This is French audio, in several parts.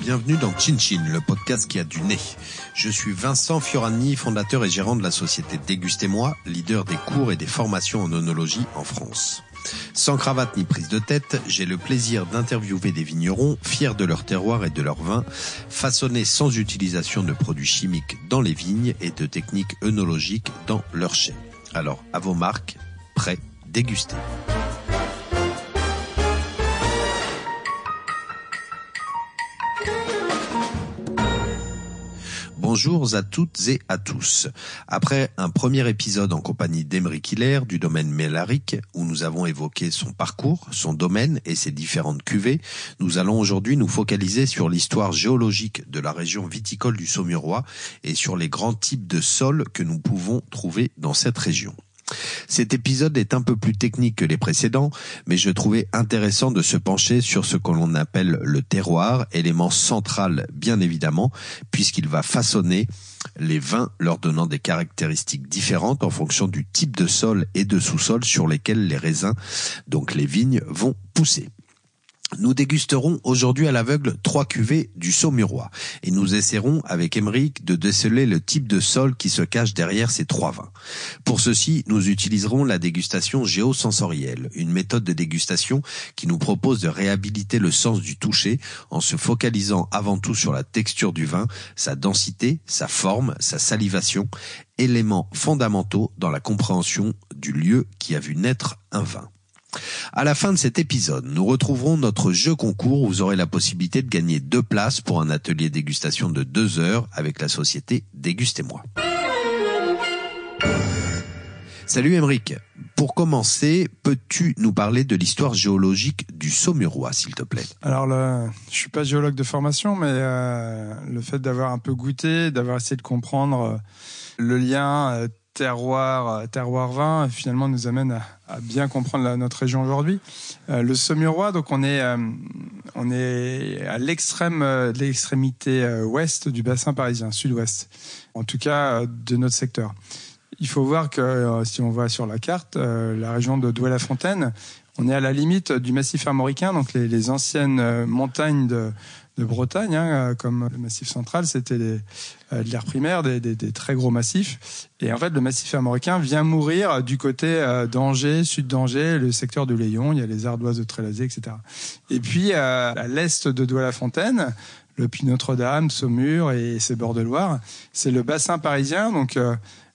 Bienvenue dans Chin Chin, le podcast qui a du nez. Je suis Vincent Fiorani, fondateur et gérant de la société Dégustez-moi, leader des cours et des formations en onologie en France. Sans cravate ni prise de tête, j'ai le plaisir d'interviewer des vignerons fiers de leur terroir et de leur vin, façonnés sans utilisation de produits chimiques dans les vignes et de techniques œnologiques dans leurs chais. Alors, à vos marques, prêts, dégustez. Bonjour à toutes et à tous. Après un premier épisode en compagnie d'Emery Hiller du domaine Mélaric, où nous avons évoqué son parcours, son domaine et ses différentes cuvées, nous allons aujourd'hui nous focaliser sur l'histoire géologique de la région viticole du Saumurois et sur les grands types de sols que nous pouvons trouver dans cette région. Cet épisode est un peu plus technique que les précédents, mais je trouvais intéressant de se pencher sur ce que l'on appelle le terroir, élément central bien évidemment, puisqu'il va façonner les vins leur donnant des caractéristiques différentes en fonction du type de sol et de sous-sol sur lesquels les raisins, donc les vignes, vont pousser. Nous dégusterons aujourd'hui à l'aveugle trois cuvées du Saumurois et nous essaierons avec Emeric de déceler le type de sol qui se cache derrière ces trois vins. Pour ceci, nous utiliserons la dégustation géosensorielle, une méthode de dégustation qui nous propose de réhabiliter le sens du toucher en se focalisant avant tout sur la texture du vin, sa densité, sa forme, sa salivation, éléments fondamentaux dans la compréhension du lieu qui a vu naître un vin. À la fin de cet épisode, nous retrouverons notre jeu concours où vous aurez la possibilité de gagner deux places pour un atelier dégustation de deux heures avec la société Dégustez-moi. Salut Emeric. Pour commencer, peux-tu nous parler de l'histoire géologique du Saumurois, s'il te plaît? Alors, le, je suis pas géologue de formation, mais euh, le fait d'avoir un peu goûté, d'avoir essayé de comprendre euh, le lien euh, terroir, euh, terroir vin, finalement nous amène à, bien comprendre la, notre région aujourd'hui. Euh, le Saumurois, donc on est, euh, on est à l'extrême, euh, l'extrémité euh, ouest du bassin parisien, sud-ouest, en tout cas euh, de notre secteur. Il faut voir que euh, si on voit sur la carte, euh, la région de Douai-la-Fontaine, on est à la limite du massif armoricain, donc les, les anciennes euh, montagnes de, de Bretagne, hein, comme le massif central, c'était euh, de l'ère primaire, des, très gros massifs. Et en fait, le massif armoricain vient mourir du côté euh, d'Angers, sud d'Angers, le secteur de Léon, il y a les ardoises de Trélazé, etc. Et puis, euh, à l'est de Douai-la-Fontaine, le Puy Notre-Dame, Saumur et ses bords de Loire, c'est le bassin parisien, donc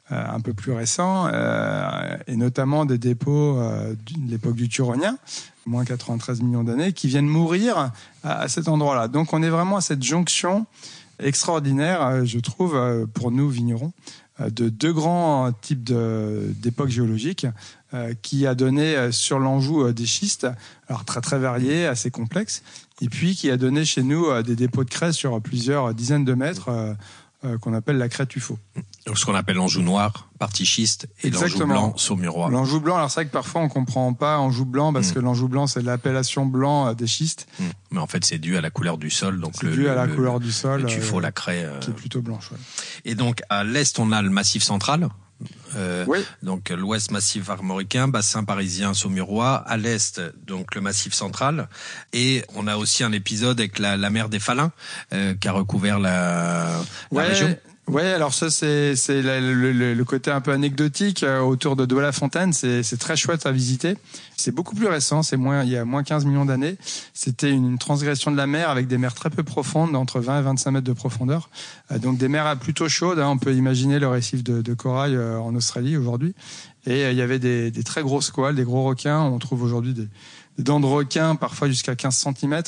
un peu plus récent, euh, et notamment des dépôts euh, de l'époque du Turonien, moins 93 millions d'années, qui viennent mourir à, cet endroit-là. Donc on est vraiment à cette jonction extraordinaire, euh, je trouve, euh, pour nous vignerons, euh, de deux grands types d'époques géologiques euh, qui a donné euh, sur l'Anjou euh, des schistes, alors très très variés, assez complexes, et puis qui a donné chez nous euh, des dépôts de craie sur plusieurs dizaines de mètres euh, euh, qu'on appelle la craie tuffeau. Donc, Ce qu'on appelle l'Anjou noir, partie schiste, et l'Anjou blanc, Saumurois. L'Anjou blanc, alors c'est vrai que parfois on comprend pas Anjou blanc parce Mm. que l'Anjou blanc c'est l'appellation blanc euh, des schistes, Hmm. Mais en fait, c'est dû à la couleur du sol. Donc le, dû à la le- couleur du sol, le euh, la craie. euh, qui est plutôt blanche. ouais. Et donc à l'est, on a le massif central. Euh, Oui. Donc l'ouest massif armoricain, bassin parisien saumurois, à l'est donc le massif central, et on a aussi un épisode avec la, la mer des Falins euh, qui a recouvert la, la région. Ouais, alors ça c'est c'est la- le, le- le côté un peu anecdotique euh, autour de Douai-la-Fontaine, c'est c'est très chouette à visiter. C'est beaucoup plus récent, c'est moins il y a moins 15 millions d'années. C'était une, transgression de la mer avec des mers très peu profondes, entre 20 et 25 mètres de profondeur. Euh, donc des mers plutôt chaudes. hein. on peut imaginer le récif de, de corail euh, en Australie aujourd'hui. Et il y avait des, des très gros squales, des gros requins. On trouve aujourd'hui des, des dents de requin, parfois jusqu'à 15 cm.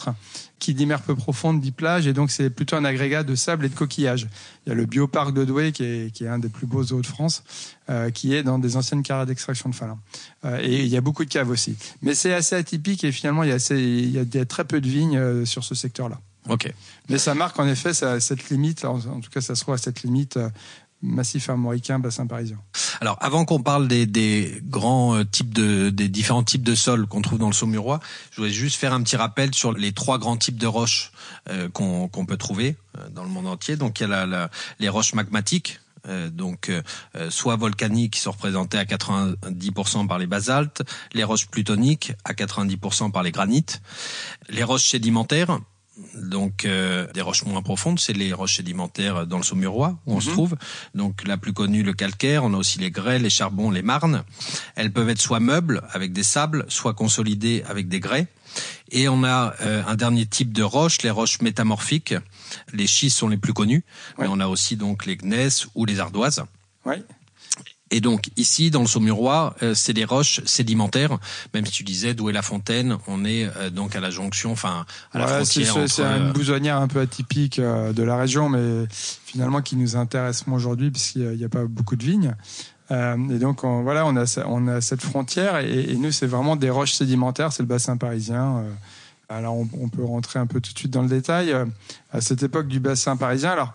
Qui dit mer peu profonde dit plage, et donc c'est plutôt un agrégat de sable et de coquillages. Il y a le bioparc de Douai, qui est, qui est un des plus beaux zoos de France, euh, qui est dans des anciennes carrières d'extraction de falin. Euh, et il y a beaucoup de caves aussi. Mais c'est assez atypique, et finalement, il y a, assez, il y a très peu de vignes euh, sur ce secteur-là. Ok. Mais ça marque en effet ça- cette limite, en, en tout cas ça se trouve à cette limite euh, massif armoricain, bassin parisien. Alors, avant qu'on parle des, des grands euh, types de, des différents types de sols qu'on trouve dans le Saumurois, je voulais juste faire un petit rappel sur les trois grands types de roches euh, qu'on peut trouver euh, dans le monde entier. Donc, il y a la, la- les roches magmatiques. donc soit volcaniques qui sont représentés à 90% par les basaltes, les roches plutoniques à 90% par les granites, les roches sédimentaires donc euh, des roches moins profondes, c'est les roches sédimentaires dans le Saumurois où on se mhm. trouve. Donc la plus connue, le calcaire. On a aussi les grès, les charbons, les marnes. Elles peuvent être soit meubles avec des sables, soit consolidées avec des grès. Et on a euh, un dernier type de roches, les roches métamorphiques. Les schistes sont les plus connus, mais on a aussi donc les gneiss ou les ardoises. Ouais. Et donc ici, dans le Saumurois, euh, c'est des roches sédimentaires. Même si tu disais d'où est la fontaine, on est euh, donc à la jonction, enfin à la frontière. C'est une euh, bousonnière un peu atypique de la région, mais finalement qui nous intéresse moins aujourd'hui puisqu'il n'y a, pas beaucoup de vignes. et donc voilà, on a on a cette frontière et, nous c'est vraiment des roches sédimentaires, c'est le bassin parisien. alors on, on, peut rentrer un peu tout de suite dans le détail. à cette époque du bassin parisien, alors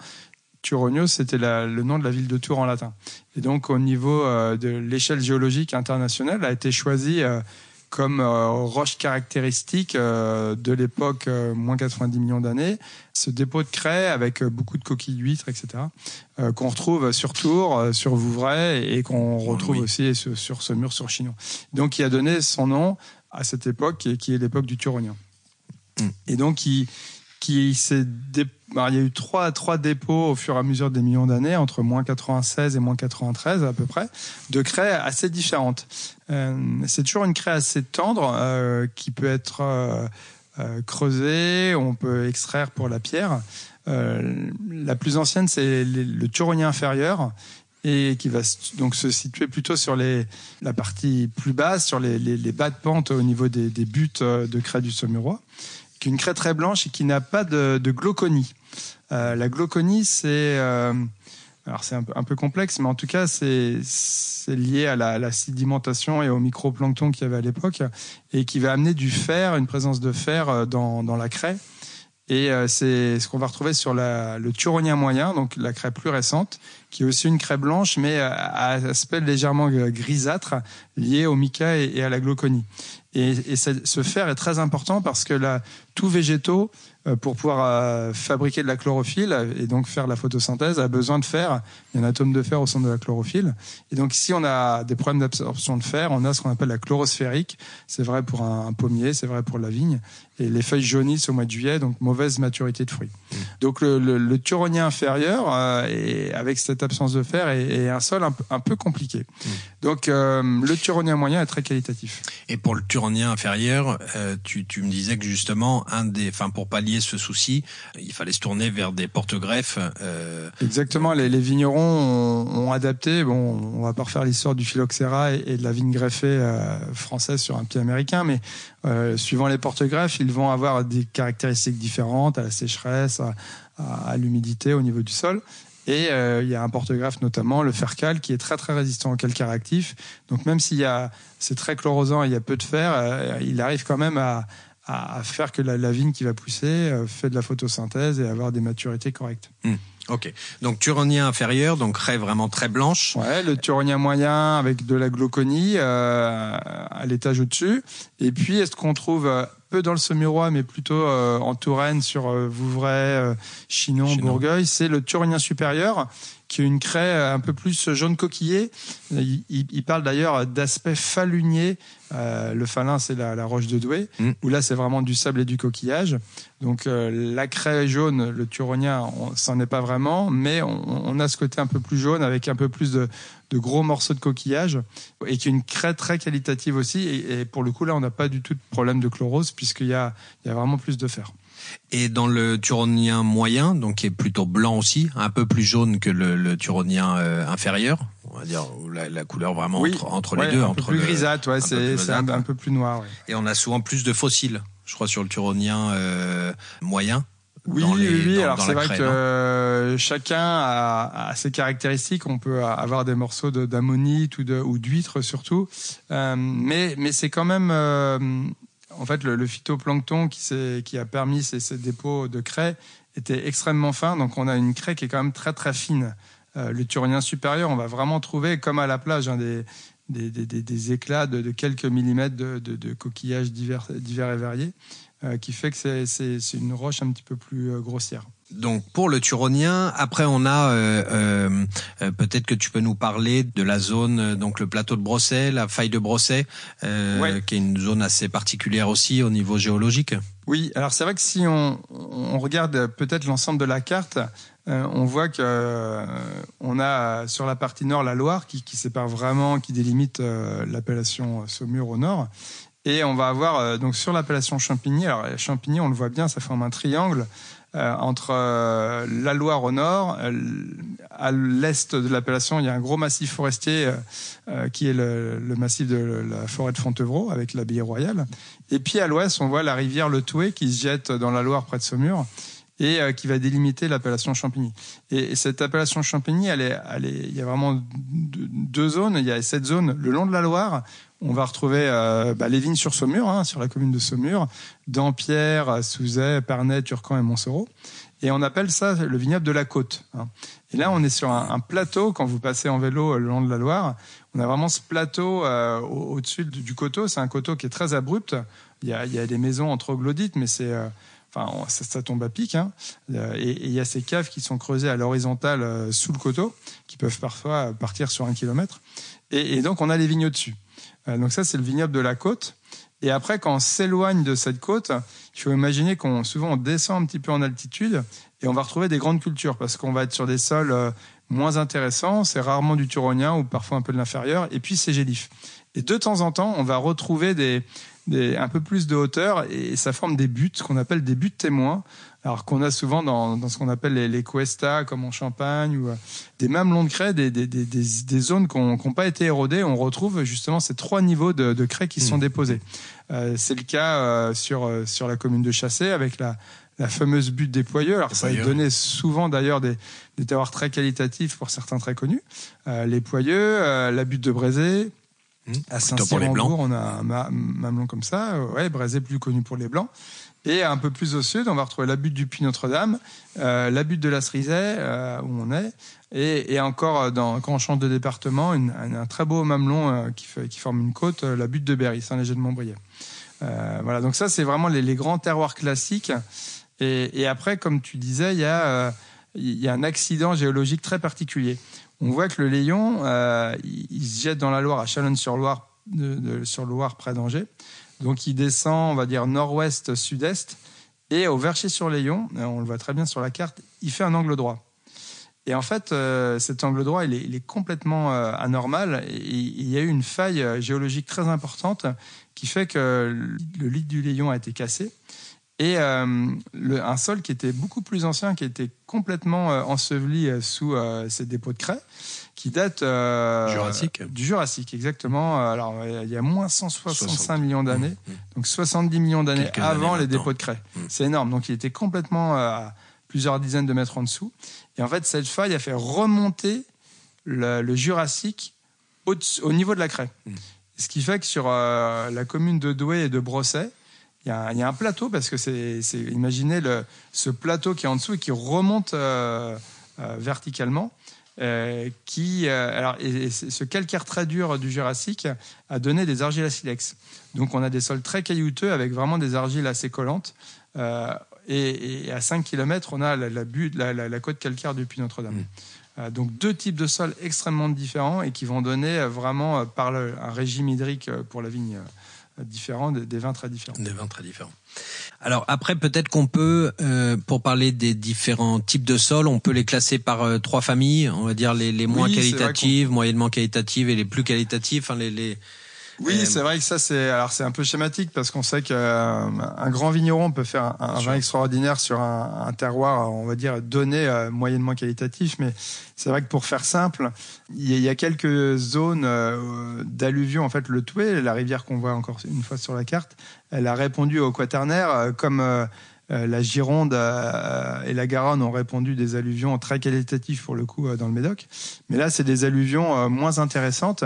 Turonios, c'était le nom de la ville de Tours en latin. Et donc, au niveau euh, de l'échelle géologique internationale, a été choisi euh, comme euh, roche caractéristique de l'époque moins 90 millions d'années, ce dépôt de craie avec beaucoup de coquilles d'huîtres, etc., qu'on retrouve sur Tours, sur Vouvray et qu'on retrouve aussi sur, ce mur sur Chinon. Donc, il a donné son nom à cette époque qui est, l'époque du Turonien. Hmm. Et donc, il, qui s'est bah, il y a eu trois, trois dépôts au fur et à mesure des millions d'années, entre moins 96 et moins 93 à peu près, de craie assez différentes. Euh, c'est toujours une craie assez tendre euh, qui peut être euh, creusée, on peut extraire pour la pierre. La plus ancienne, c'est le Turonien inférieur et qui va donc se situer plutôt sur les, la partie plus basse, sur les, les, bas de pente au niveau des, des buts de craie du Saumurois qui est une craie très blanche et qui n'a pas de, glauconie. Euh, la glauconie, c'est euh, un peu, complexe, mais en tout cas c'est lié à la, sédimentation et au microplancton qu'il y avait à l'époque et qui va amener du fer, une présence de fer euh, dans, la craie. Et c'est ce qu'on va retrouver sur le turonien moyen, donc la craie plus récente, qui est aussi une craie blanche, mais à aspect légèrement grisâtre, lié au mica et à la glauconie. Et, et ce fer est très important parce que là, tout végétaux euh, pour pouvoir euh, fabriquer de la chlorophylle et donc faire la photosynthèse a besoin de fer. Il y a un atome de fer au centre de la chlorophylle. Et donc si on a des problèmes d'absorption de fer, on a ce qu'on appelle la chlorosphérique. C'est vrai pour un, pommier, c'est vrai pour la vigne. Et les feuilles jaunissent au mois de juillet, donc mauvaise maturité de fruits. Mmh. Donc le, le, le, turonien inférieur, euh, et avec cette absence de fer, est, un sol un, peu compliqué. Mmh. Donc le turonien moyen est très qualitatif. Et pour le turonien inférieur, tu, tu me disais que justement un des, enfin pour pallier ce souci, il fallait se tourner vers des porte-greffes. Euh, Exactement, les, vignerons ont, adapté. Bon, on va pas refaire l'histoire du phylloxéra et, de la vigne greffée euh, française sur un pied américain, mais euh, suivant les porte-greffes, ils vont avoir des caractéristiques différentes à la sécheresse, à, l'humidité au niveau du sol. Et il y a un porte-greffe notamment, le fercal, qui est très très résistant au calcaire actif. Donc même s'il y a, c'est très chlorosant et il y a peu de fer, il arrive quand même à, à, faire que la, vigne qui va pousser euh, fait de la photosynthèse et avoir des maturités correctes. Hmm. Ok. Donc turonien inférieur, donc raie vraiment très blanche. Ouais, le turonien moyen avec de la glauconie euh, à l'étage au-dessus. Et puis, est-ce qu'on trouve euh, peu dans le Saumurois, mais plutôt en Touraine, sur Vouvray, Chinon, Bourgueil, c'est le turonien supérieur qui est une craie un peu plus jaune coquillé. Il, parle d'ailleurs d'aspect falunier. Euh, le falin, c'est la, roche de Douai, mm. où là, c'est vraiment du sable et du coquillage. Donc, euh, la craie jaune, le turonien, c'en est pas vraiment, mais on, a ce côté un peu plus jaune avec un peu plus de, gros morceaux de coquillage et qui est une craie très qualitative aussi. Et, pour le coup, là, on n'a pas du tout de problème de chlorose puisqu'il y a, il y a vraiment plus de fer. Et dans le turonien moyen, donc qui est plutôt blanc aussi, un peu plus jaune que le, turonien euh, inférieur, on va dire la, couleur vraiment entre, les deux, un peu plus grisâtre, ouais, c'est un, un, peu plus noir. Et on a souvent plus de fossiles, je crois, sur le turonien euh, moyen. Oui, oui, oui. Alors c'est vrai que euh, chacun a, ses caractéristiques. On peut avoir des morceaux d'ammonite ou d'huître surtout, mais mais c'est quand même en fait, le, phytoplancton qui, qui, a permis ces, dépôts de craie était extrêmement fin. Donc, on a une craie qui est quand même très, très fine. Euh, le turonien supérieur, on va vraiment trouver, comme à la plage, hein, des, des, éclats de, quelques millimètres de, coquillages divers, divers et variés, euh, qui fait que c'est une roche un petit peu plus euh, grossière. Donc pour le Turonien, après on a euh, euh, peut-être que tu peux nous parler de la zone, donc le plateau de Brosset, la faille de Brosset, qui est une zone assez particulière aussi au niveau géologique. Oui, alors c'est vrai que si on, on regarde peut-être l'ensemble de la carte, on voit que on a sur la partie nord la Loire qui, qui sépare vraiment, qui délimite l'appellation Saumur au nord, et on va avoir donc sur l'appellation Champigny. Alors Champigny, on le voit bien, ça forme un triangle euh, entre euh, la Loire au nord, euh, à l'est de l'appellation, il y a un gros massif forestier qui est le, massif de la forêt de Fontevraud avec l'abbaye royale. Et puis à l'ouest, on voit la rivière Le Toué qui se jette dans la Loire près de Saumur et qui va délimiter l'appellation Champigny. Et, cette appellation Champigny, il y a vraiment deux zones. Il y a cette zone le long de la Loire on va retrouver euh, bah, les vignes sur Saumur, hein, sur la commune de Saumur, Dampierre, Souzet, Pernay, Turcan et Montsoreau. Et on appelle ça le vignoble de la côte. Hein. Et là, on est sur un, plateau, quand vous passez en vélo le long de la Loire, on a vraiment ce plateau euh, au-dessus du coteau. C'est un coteau qui est très abrupt. Il y a, des maisons entre troglodytes, mais c'est... Euh, enfin, ça, tombe à pic. Hein. Et, il y a ces caves qui sont creusées à l'horizontale sous le coteau, qui peuvent parfois partir sur un kilomètre. Et, donc, on a les vignes au-dessus. Euh, donc ça, c'est le vignoble de la côte. Et après, quand on s'éloigne de cette côte, il faut imaginer qu'on souvent on descend un petit peu en altitude et on va retrouver des grandes cultures parce qu'on va être sur des sols euh, moins intéressants. C'est rarement du turonien ou parfois un peu de l'inférieur. Et puis c'est gélif. Et de temps en temps, on va retrouver des, des, un peu plus de hauteur et ça forme des buts qu'on appelle des buts témoins alors qu'on a souvent dans, dans ce qu'on appelle les, les cuestas, comme en Champagne, ou euh, des mamelons de craie, des, des, des, des zones qui n'ont pas été érodées. On retrouve justement ces trois niveaux de, de craie qui sont mmh. déposés. Euh, c'est le cas euh, sur, euh, sur la commune de Chassé avec la, la fameuse butte des Poyeux. Alors, ça a donné souvent d'ailleurs des, des terroirs très qualitatifs pour certains très connus. Euh, les Poyeux, la butte de Brézé. Mmh. À Saint-Cyr-en-Bourg, on a un mamelon comme ça. Ouais, Brézé plus connu pour les blancs. Et un peu plus au sud, on va retrouver la butte du Puy Notre-Dame, euh, la butte de la Cerisay, euh, où on est, et, et encore euh, dans, quand on change de département, une, un, très beau mamelon euh, qui, fait, qui, forme une côte, euh, la butte de Berry, Saint-Léger de Montbrier. voilà, donc ça c'est vraiment les, les, grands terroirs classiques. Et, et, après, comme tu disais, il y a il y a un accident géologique très particulier. On voit que le Léon, il, se jette dans la Loire à Chalonnes-sur-Loire, sur Loire près d'Angers. Donc il descend, on va dire nord-ouest, sud-est, et au Vercher-sur-Léon, euh, on le voit très bien sur la carte, il fait un angle droit. Et en fait, euh, cet angle droit, il est, complètement euh, anormal. Et il y a eu une faille géologique très importante qui fait que le lit du Léon a été cassé. Et le, un sol qui était beaucoup plus ancien, qui était complètement enseveli sous ces dépôts de craie, qui date euh, Jurassique. du Jurassique, exactement. Alors, il y a moins 165 millions d'années, mmh, mmh. donc 70 millions d'années avant les dépôts de craie. Mmh. C'est énorme. Donc, il était complètement euh, à plusieurs dizaines de mètres en dessous. Et en fait, cette faille a fait remonter le, Jurassique au, au, niveau de la craie. Ce qui fait que sur euh, la commune de Douai et de Brosset, il y, a, il y a un plateau parce que c'est, imaginez le, ce plateau qui est en dessous et qui remonte verticalement. Euh, qui, euh, alors, et, ce calcaire très dur du Jurassique a donné des argiles à silex. Donc, on a des sols très caillouteux avec vraiment des argiles assez collantes. Euh, et, à 5 km, on a la, la, la, côte calcaire du Puy Notre-Dame. Mmh. donc, deux types de sols extrêmement différents et qui vont donner vraiment, par un régime hydrique pour la vigne différent, des, vins très différents. Des vins très différents. Alors après, peut-être qu'on peut, euh, pour parler des différents types de sols, on peut les classer par euh, trois familles. On va dire les, les moins qualitatives, moyennement qualitatives et les plus qualitatives. Enfin, les, les oui, euh, c'est vrai que ça c'est alors c'est un peu schématique parce qu'on sait qu'un euh, grand vigneron peut faire un, vin extraordinaire sur un, un, terroir, on va dire donné euh, moyennement qualitatif, mais c'est vrai que pour faire simple, il y, a quelques zones d'alluvion en fait le Toué, la rivière qu'on voit encore une fois sur la carte, elle a répondu au quaternaire comme la Gironde et la Garonne ont répondu des alluvions très qualitatives pour le coup dans le Médoc. Mais là, c'est des alluvions moins intéressantes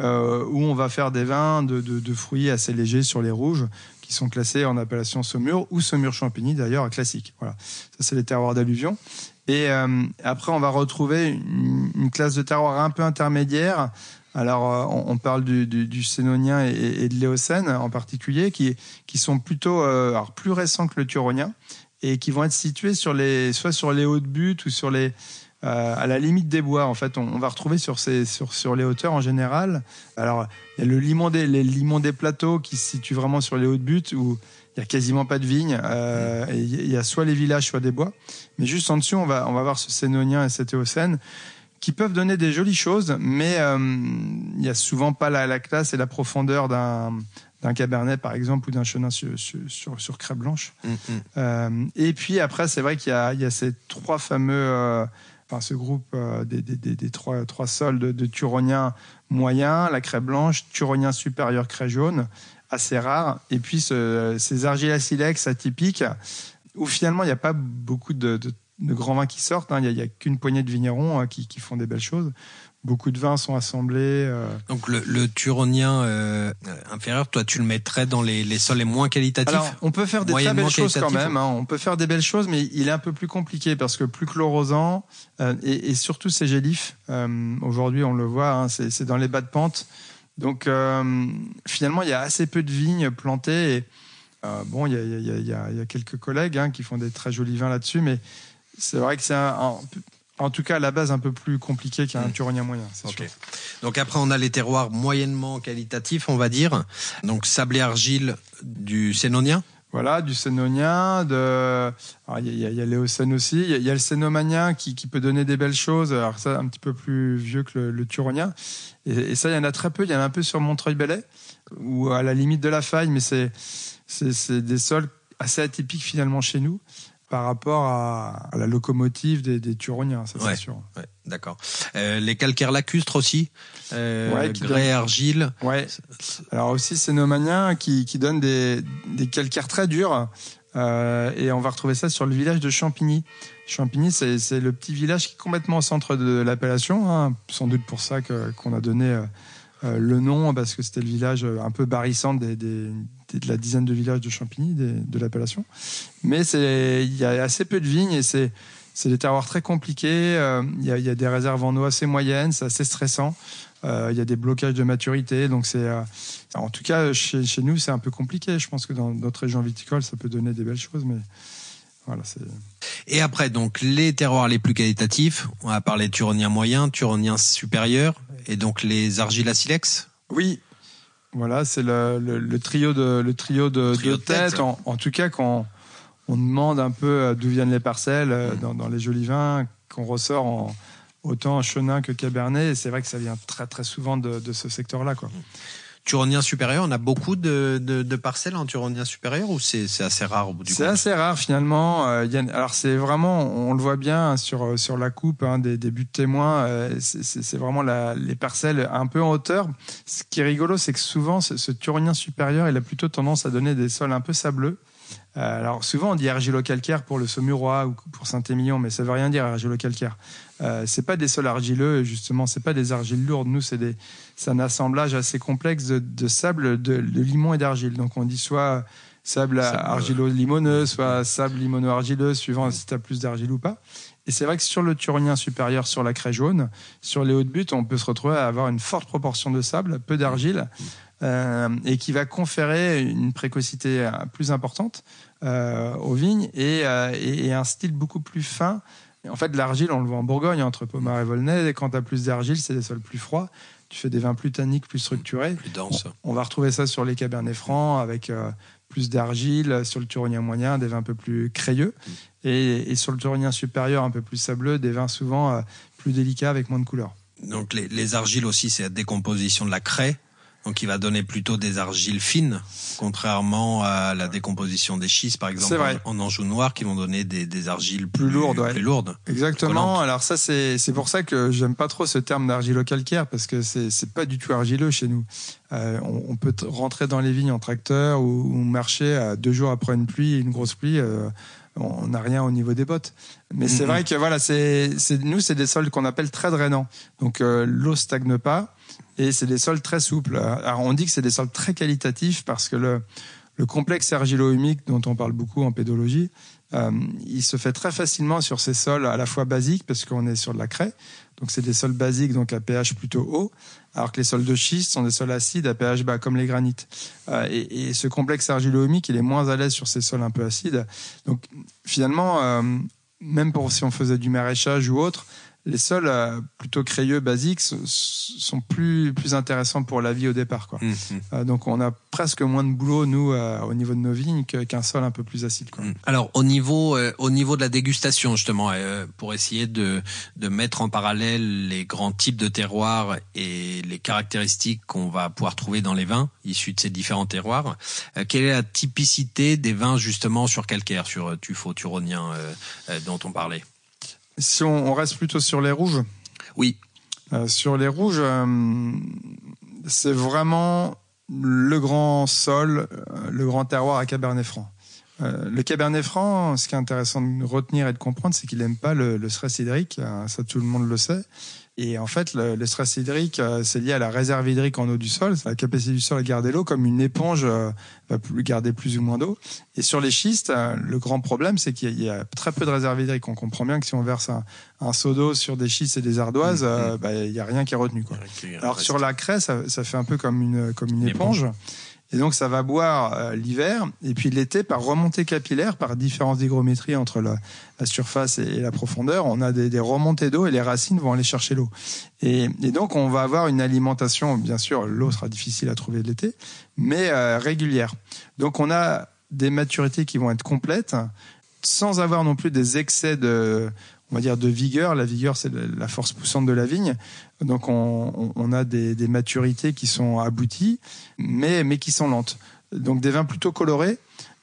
euh, où on va faire des vins de, de, de, fruits assez légers sur les rouges qui sont classés en appellation Saumur ou Saumur Champigny d'ailleurs classique. Voilà, ça c'est les terroirs d'alluvion. Et euh, après on va retrouver une, une, classe de terroirs un peu intermédiaire. Alors euh, on, on, parle du, du, du Sénonien et, et, de l'Éocène en particulier qui, qui sont plutôt euh, alors plus récents que le Turonien et qui vont être situés sur les, soit sur les hauts de butte ou sur les, euh, à la limite des bois. En fait, on, va retrouver sur, ces, sur, sur les hauteurs en général. Alors, il y a le limon des, les limons des plateaux qui se situent vraiment sur les hauts de butte où il y a quasiment pas de vignes. Euh, il y a soit les villages, soit des bois. Mais juste en dessous, on va, on va voir ce sénonien et cet éocène qui peuvent donner des jolies choses, mais euh, il n'y a souvent pas la, la, classe et la profondeur d'un d'un cabernet par exemple ou d'un chenin sur, sur, sur, craie blanche. Mm, mm. Euh, et puis après, c'est vrai qu'il y, y a, ces trois fameux, euh, enfin ce groupe euh, des, trois, sols de, de turoniens moyens, la craie blanche, turonien supérieur craie jaune, assez rare, et puis ce, ces argilasilex atypiques où finalement il n'y a pas beaucoup de, grands vins qui sortent, hein. il n'y a, qu'une poignée de vignerons qui, qui, font des belles choses beaucoup de vins sont assemblés. Euh. Donc le, le turonien euh, inférieur, toi tu le mettrais dans les, les sols les moins qualitatifs? Alors, On peut faire des très belles choses quand même. Hein. On peut faire des belles choses, mais il est un peu plus compliqué parce que plus chlorosant euh, et, et, surtout c'est gélif. Aujourd'hui on le voit, hein, c'est dans les bas de pente. Donc finalement il y a assez peu de vignes plantées. Et, bon, il y a, y, a, y, a, y a, quelques collègues hein, qui font des très jolis vins là-dessus, mais c'est vrai que c'est un, un en tout cas, à la base, un peu plus compliqué qu'un mmh. turonien moyen. Okay. Donc après, on a les terroirs moyennement qualitatifs, on va dire. Donc sable et argile du sénonien. Voilà, du sénonien, de, il y, a, y a l'éocène aussi, il y, a le sénomanien qui, qui, peut donner des belles choses. Alors ça, un petit peu plus vieux que le, le turonien. Et, et, ça, il y en a très peu. Il y en a un peu sur Montreuil-Bellay ou à la limite de la faille, mais c'est des sols assez atypiques finalement chez nous par rapport à, la locomotive des, des Turoniens, ça c'est sûr. Ouais, D'accord. Euh, les calcaires lacustres aussi, euh, ouais, grès, argile. Ouais. Alors aussi Cénomaniens qui, qui donnent des, des calcaires très durs. Euh, et on va retrouver ça sur le village de Champigny. Champigny, c'est le petit village qui est complètement au centre de l'appellation, hein, sans doute pour ça qu'on a donné euh, euh, le nom, parce que c'était le village un peu barrissant des, des, de la dizaine de villages de Champigny, de l'appellation. Mais il y a assez peu de vignes et c'est des terroirs très compliqués. Euh, il y, a, y, a, des réserves en eau assez moyennes, c'est assez stressant. Euh, il y a des blocages de maturité, donc c'est euh, en tout cas chez, chez nous c'est un peu compliqué. Je pense que dans d'autres régions viticoles ça peut donner des belles choses, mais voilà c'est. Et après donc les terroirs les plus qualitatifs, on a parlé turonien moyen, turonien supérieur, et donc les argilasilex. Oui, voilà, c'est le, le, trio de le trio de, de tête. En, en, tout cas, quand on demande un peu euh, d'où viennent les parcelles euh, mm. dans, dans, les jolis vins, qu'on ressort en autant chenin que cabernet, c'est vrai que ça vient très très souvent de, de ce secteur-là, quoi. Mm. Turonien supérieur, on a beaucoup de, de, de parcelles en Turonien supérieur ou c'est assez rare C'est assez rare finalement. Euh, y a, alors c'est vraiment, on le voit bien sur sur la coupe hein, des, des buts de témoins, euh, c'est vraiment la, les parcelles un peu en hauteur. Ce qui est rigolo, c'est que souvent ce, ce Turonien supérieur, il a plutôt tendance à donner des sols un peu sableux. Euh, alors souvent on dit argilo-calcaire pour le Saumurois ou pour Saint-Émilion, mais ça veut rien dire argilo-calcaire. Euh, c'est pas des sols argileux, justement, c'est pas des argiles lourdes. Nous, c'est des, c'est un assemblage assez complexe de, de sable, de, de, limon et d'argile. Donc on dit soit sable, argilo-limoneux, soit sable limono-argileux, suivant si tu as plus d'argile ou pas. Et c'est vrai que sur le turonien supérieur, sur la craie jaune, sur les hautes buttes, on peut se retrouver à avoir une forte proportion de sable, peu d'argile, euh, et qui va conférer une précocité plus importante euh, aux vignes et, euh, et, et, un style beaucoup plus fin. En fait, l'argile, on le voit en Bourgogne, entre Pommard et Volnay. Et quand tu as plus d'argile, c'est des sols plus froids. Tu fais des vins plus tanniques, plus structurés. Plus denses. On, on, va retrouver ça sur les cabernets francs avec euh, plus d'argile. Sur le turonien moyen, des vins un peu plus crayeux. Mm. Et, et, sur le turonien supérieur, un peu plus sableux, des vins souvent euh, plus délicats avec moins de couleurs. Donc les, les argiles aussi, c'est la décomposition de la craie donc il va donner plutôt des argiles fines, contrairement à la décomposition des schistes, par exemple en Anjou noir, qui vont donner des, des argiles plus, plus lourdes. Ouais. Plus lourdes Exactement. Alors ça, c'est c'est pour ça que j'aime pas trop ce terme d'argilo-calcaire parce que c'est c'est pas du tout argileux chez nous. Euh, on, on, peut rentrer dans les vignes en tracteur ou, ou marcher à deux jours après une pluie, une grosse pluie. Euh, on n'a rien au niveau des bottes. Mais c'est mm -hmm. vrai que voilà, c'est nous c'est des sols qu'on appelle très drainants. Donc euh, l'eau stagne pas et c'est des sols très souples. Alors on dit que c'est des sols très qualitatifs parce que le, le complexe argilo-humique dont on parle beaucoup en pédologie, euh, il se fait très facilement sur ces sols à la fois basiques parce qu'on est sur de la craie, donc c'est des sols basiques donc à pH plutôt haut, alors que les sols de schiste sont des sols acides à pH bas comme les granites. Euh, et, et, ce complexe argilo-humique il est moins à l'aise sur ces sols un peu acides. Donc finalement, euh, même pour si on faisait du maraîchage ou autre, les sols euh, plutôt crayeux, basiques, sont plus, plus intéressants pour la vie au départ. Quoi. Mmh, mmh. Euh, donc on a presque moins de boulot, nous, euh, au niveau de nos vignes, qu'un sol un peu plus acide. Quoi. Mmh. Alors au niveau, au niveau de la dégustation, justement, pour essayer de, de mettre en parallèle les grands types de terroirs et les caractéristiques qu'on va pouvoir trouver dans les vins issus de ces différents terroirs, quelle est la typicité des vins justement sur calcaire, sur tuffeau, turonien dont on parlait? Si on, reste plutôt sur les rouges. Oui. Euh, sur les rouges, euh, c'est vraiment le grand sol, euh, le grand terroir à Cabernet Franc. le Cabernet Franc, ce qui est intéressant de retenir et de comprendre, c'est qu'il n'aime pas le, le, stress hydrique. Ça, tout le monde le sait. Et en fait, le, le stress hydrique, euh, c'est lié à la réserve hydrique en eau du sol. C'est la capacité du sol à garder l'eau comme une éponge euh, va garder plus ou moins d'eau. Et sur les schistes, euh, le grand problème, c'est qu'il y, a très peu de réserve hydrique. On comprend bien que si on verse un, un seau d'eau sur des schistes et des ardoises, mm-hmm. bah, il y a rien qui est retenu. Quoi. Alors sur la craie, ça, ça, fait un peu comme une, comme une, éponge. Et donc, ça va boire euh, l'hiver. Et puis l'été, par remontée capillaire, par différence d'hygrométrie entre la, surface et, la profondeur, on a des, remontées d'eau et les racines vont aller chercher l'eau. Et, et, donc, on va avoir une alimentation, bien sûr, l'eau sera difficile à trouver l'été, mais euh, régulière. Donc, on a des maturités qui vont être complètes sans avoir non plus des excès de on va dire de vigueur. La vigueur, c'est la force poussante de la vigne. Donc, on, on a des, des, maturités qui sont abouties, mais, mais qui sont lentes. Donc, des vins plutôt colorés,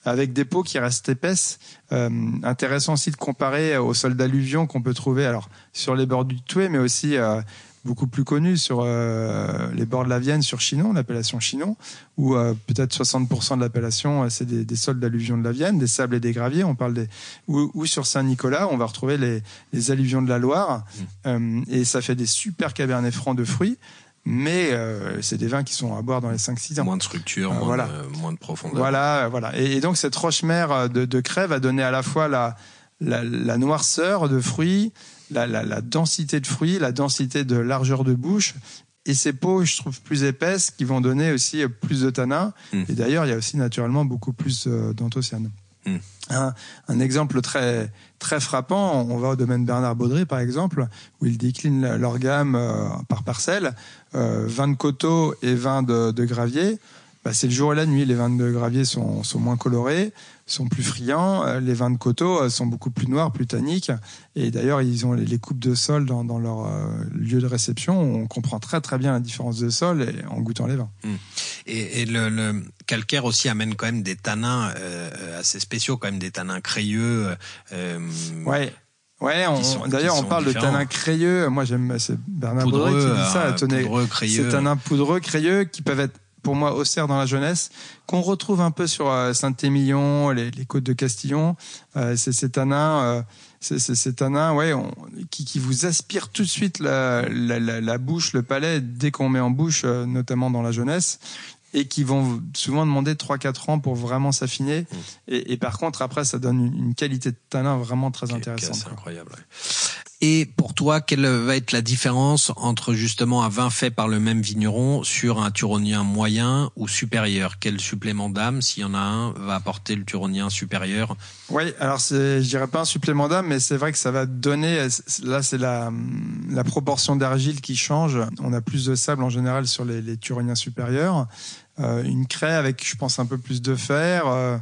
avec des peaux qui restent épaisses. Euh, intéressant aussi de comparer aux sols d'alluvion qu'on peut trouver alors sur les bords du Toué, mais aussi euh, beaucoup plus connu sur euh, les bords de la Vienne, sur Chinon, l'appellation Chinon, où euh, peut-être 60% de l'appellation, euh, c'est des, des, sols d'alluvion de la Vienne, des sables et des graviers. On parle des ou, ou sur Saint-Nicolas, on va retrouver les, les, alluvions de la Loire, mmh. et ça fait des super cabernets francs de fruits. Mais c'est des vins qui sont à boire dans les 5-6 ans. Moins de structure, moins, voilà. de, moins de profondeur. Voilà, voilà. Et, et donc cette roche mère de, de crève va donner à la fois la, la, la noirceur de fruits, la, la, la, densité de fruits, la densité de largeur de bouche. Et ces peaux, je trouve, plus épaisses, qui vont donner aussi plus de tanin. Mmh. Et d'ailleurs, il y a aussi naturellement beaucoup plus euh, d'anthocyanes. Mmh. Un, un, exemple très très frappant, on va au domaine Bernard Baudry par exemple, où il décline leur gamme euh, par parcelle, euh, vin de coteau et vin de, de gravier. Bah, c'est le jour et la nuit. Les vins de gravier sont, sont moins colorés sont plus friands. Euh, les vins de coteau euh, sont beaucoup plus noirs, plus tanniques. Et d'ailleurs, ils ont les coupes de sol dans, dans leur euh, lieu de réception. On comprend très très bien la différence de sol et, en goûtant les vins. Mmh. Et, et le, le, calcaire aussi amène quand même des tanins euh, assez spéciaux, quand même des tanins crayeux. Euh, ouais. Ouais, d'ailleurs on parle de tanins crayeux. Moi j'aime, c'est Bernard Baudry qui dit ça. C'est tanins poudreux, crayeux, qui peuvent être pour moi Auxerre dans la jeunesse, qu'on retrouve un peu sur euh, Saint-Émilion, les, les, côtes de Castillon. Euh, c'est cet anin, euh, c'est cet anin, ouais, on, qui, qui, vous aspire tout de suite la, la, la, la bouche, le palais dès qu'on met en bouche, euh, notamment dans la jeunesse et qui vont souvent demander 3-4 ans pour vraiment s'affiner. Mmh. Et, et, par contre, après, ça donne une, une qualité de tanin vraiment très intéressante. C'est incroyable. Et pour toi, quelle va être la différence entre justement un vin fait par le même vigneron sur un turonien moyen ou supérieur? Quel supplément d'âme, s'il y en a un, va apporter le turonien supérieur? Oui, alors je dirais pas un supplément d'âme, mais c'est vrai que ça va donner, là c'est la, la proportion d'argile qui change. On a plus de sable en général sur les, les turoniens supérieurs. Euh, une craie avec, je pense, un peu plus de fer. Euh,